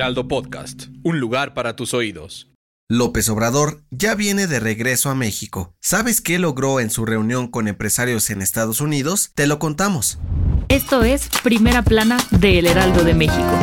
Heraldo Podcast, un lugar para tus oídos. López Obrador ya viene de regreso a México. ¿Sabes qué logró en su reunión con empresarios en Estados Unidos? Te lo contamos. Esto es Primera Plana de El Heraldo de México.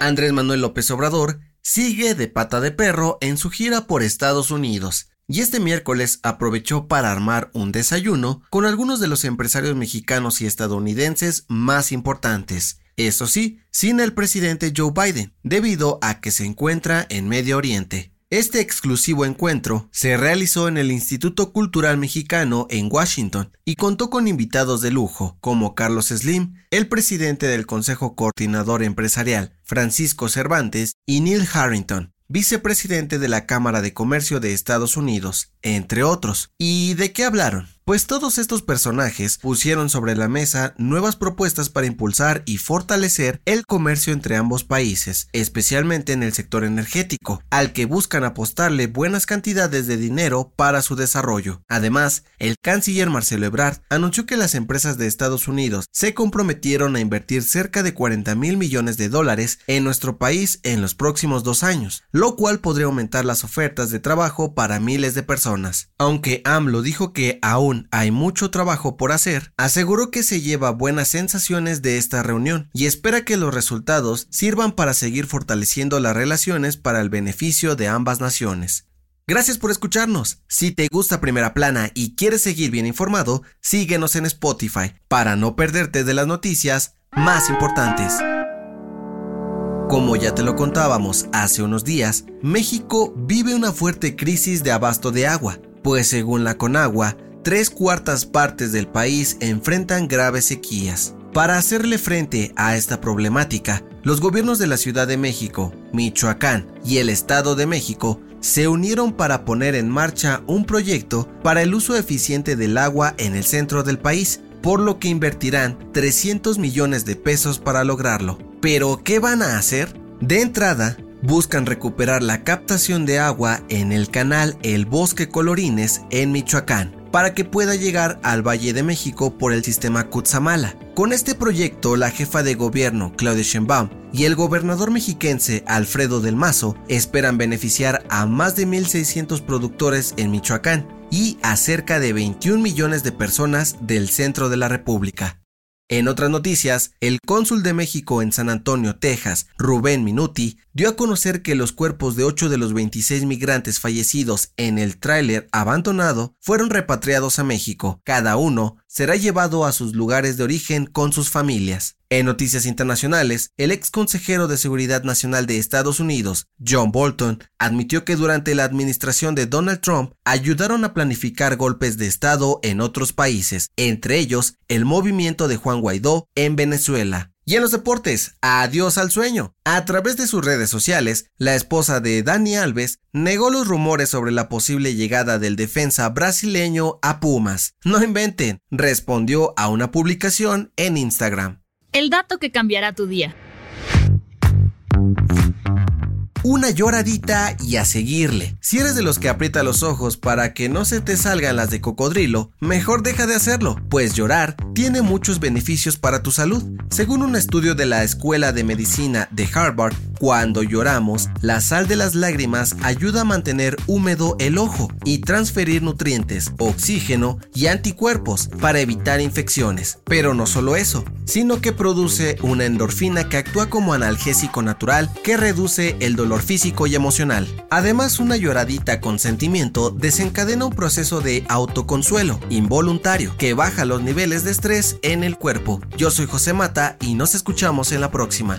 Andrés Manuel López Obrador sigue de pata de perro en su gira por Estados Unidos y este miércoles aprovechó para armar un desayuno con algunos de los empresarios mexicanos y estadounidenses más importantes. Eso sí, sin el presidente Joe Biden, debido a que se encuentra en Medio Oriente. Este exclusivo encuentro se realizó en el Instituto Cultural Mexicano en Washington y contó con invitados de lujo como Carlos Slim, el presidente del Consejo Coordinador Empresarial, Francisco Cervantes y Neil Harrington, vicepresidente de la Cámara de Comercio de Estados Unidos, entre otros. ¿Y de qué hablaron? Pues todos estos personajes pusieron sobre la mesa nuevas propuestas para impulsar y fortalecer el comercio entre ambos países, especialmente en el sector energético, al que buscan apostarle buenas cantidades de dinero para su desarrollo. Además, el canciller Marcelo Ebrard anunció que las empresas de Estados Unidos se comprometieron a invertir cerca de 40 mil millones de dólares en nuestro país en los próximos dos años, lo cual podría aumentar las ofertas de trabajo para miles de personas. Aunque AMLO dijo que aún hay mucho trabajo por hacer, aseguró que se lleva buenas sensaciones de esta reunión y espera que los resultados sirvan para seguir fortaleciendo las relaciones para el beneficio de ambas naciones. Gracias por escucharnos. Si te gusta Primera Plana y quieres seguir bien informado, síguenos en Spotify para no perderte de las noticias más importantes. Como ya te lo contábamos hace unos días, México vive una fuerte crisis de abasto de agua, pues según la Conagua, tres cuartas partes del país enfrentan graves sequías. Para hacerle frente a esta problemática, los gobiernos de la Ciudad de México, Michoacán y el Estado de México se unieron para poner en marcha un proyecto para el uso eficiente del agua en el centro del país, por lo que invertirán 300 millones de pesos para lograrlo. Pero, ¿qué van a hacer? De entrada, buscan recuperar la captación de agua en el canal El Bosque Colorines en Michoacán para que pueda llegar al Valle de México por el sistema Cutzamala. Con este proyecto, la jefa de gobierno, Claudia Sheinbaum, y el gobernador mexiquense, Alfredo del Mazo, esperan beneficiar a más de 1.600 productores en Michoacán y a cerca de 21 millones de personas del centro de la República. En otras noticias, el cónsul de México en San Antonio, Texas, Rubén Minuti, dio a conocer que los cuerpos de 8 de los 26 migrantes fallecidos en el tráiler abandonado fueron repatriados a México. Cada uno será llevado a sus lugares de origen con sus familias. En noticias internacionales, el ex consejero de Seguridad Nacional de Estados Unidos, John Bolton, admitió que durante la administración de Donald Trump ayudaron a planificar golpes de Estado en otros países, entre ellos el movimiento de Juan Guaidó en Venezuela. Y en los deportes, adiós al sueño. A través de sus redes sociales, la esposa de Dani Alves negó los rumores sobre la posible llegada del defensa brasileño a Pumas. No inventen, respondió a una publicación en Instagram. El dato que cambiará tu día una lloradita y a seguirle. Si eres de los que aprieta los ojos para que no se te salgan las de cocodrilo, mejor deja de hacerlo, pues llorar tiene muchos beneficios para tu salud. Según un estudio de la Escuela de Medicina de Harvard, cuando lloramos, la sal de las lágrimas ayuda a mantener húmedo el ojo y transferir nutrientes, oxígeno y anticuerpos para evitar infecciones. Pero no solo eso, sino que produce una endorfina que actúa como analgésico natural que reduce el dolor físico y emocional. Además, una lloradita con sentimiento desencadena un proceso de autoconsuelo involuntario que baja los niveles de estrés en el cuerpo. Yo soy José Mata y nos escuchamos en la próxima.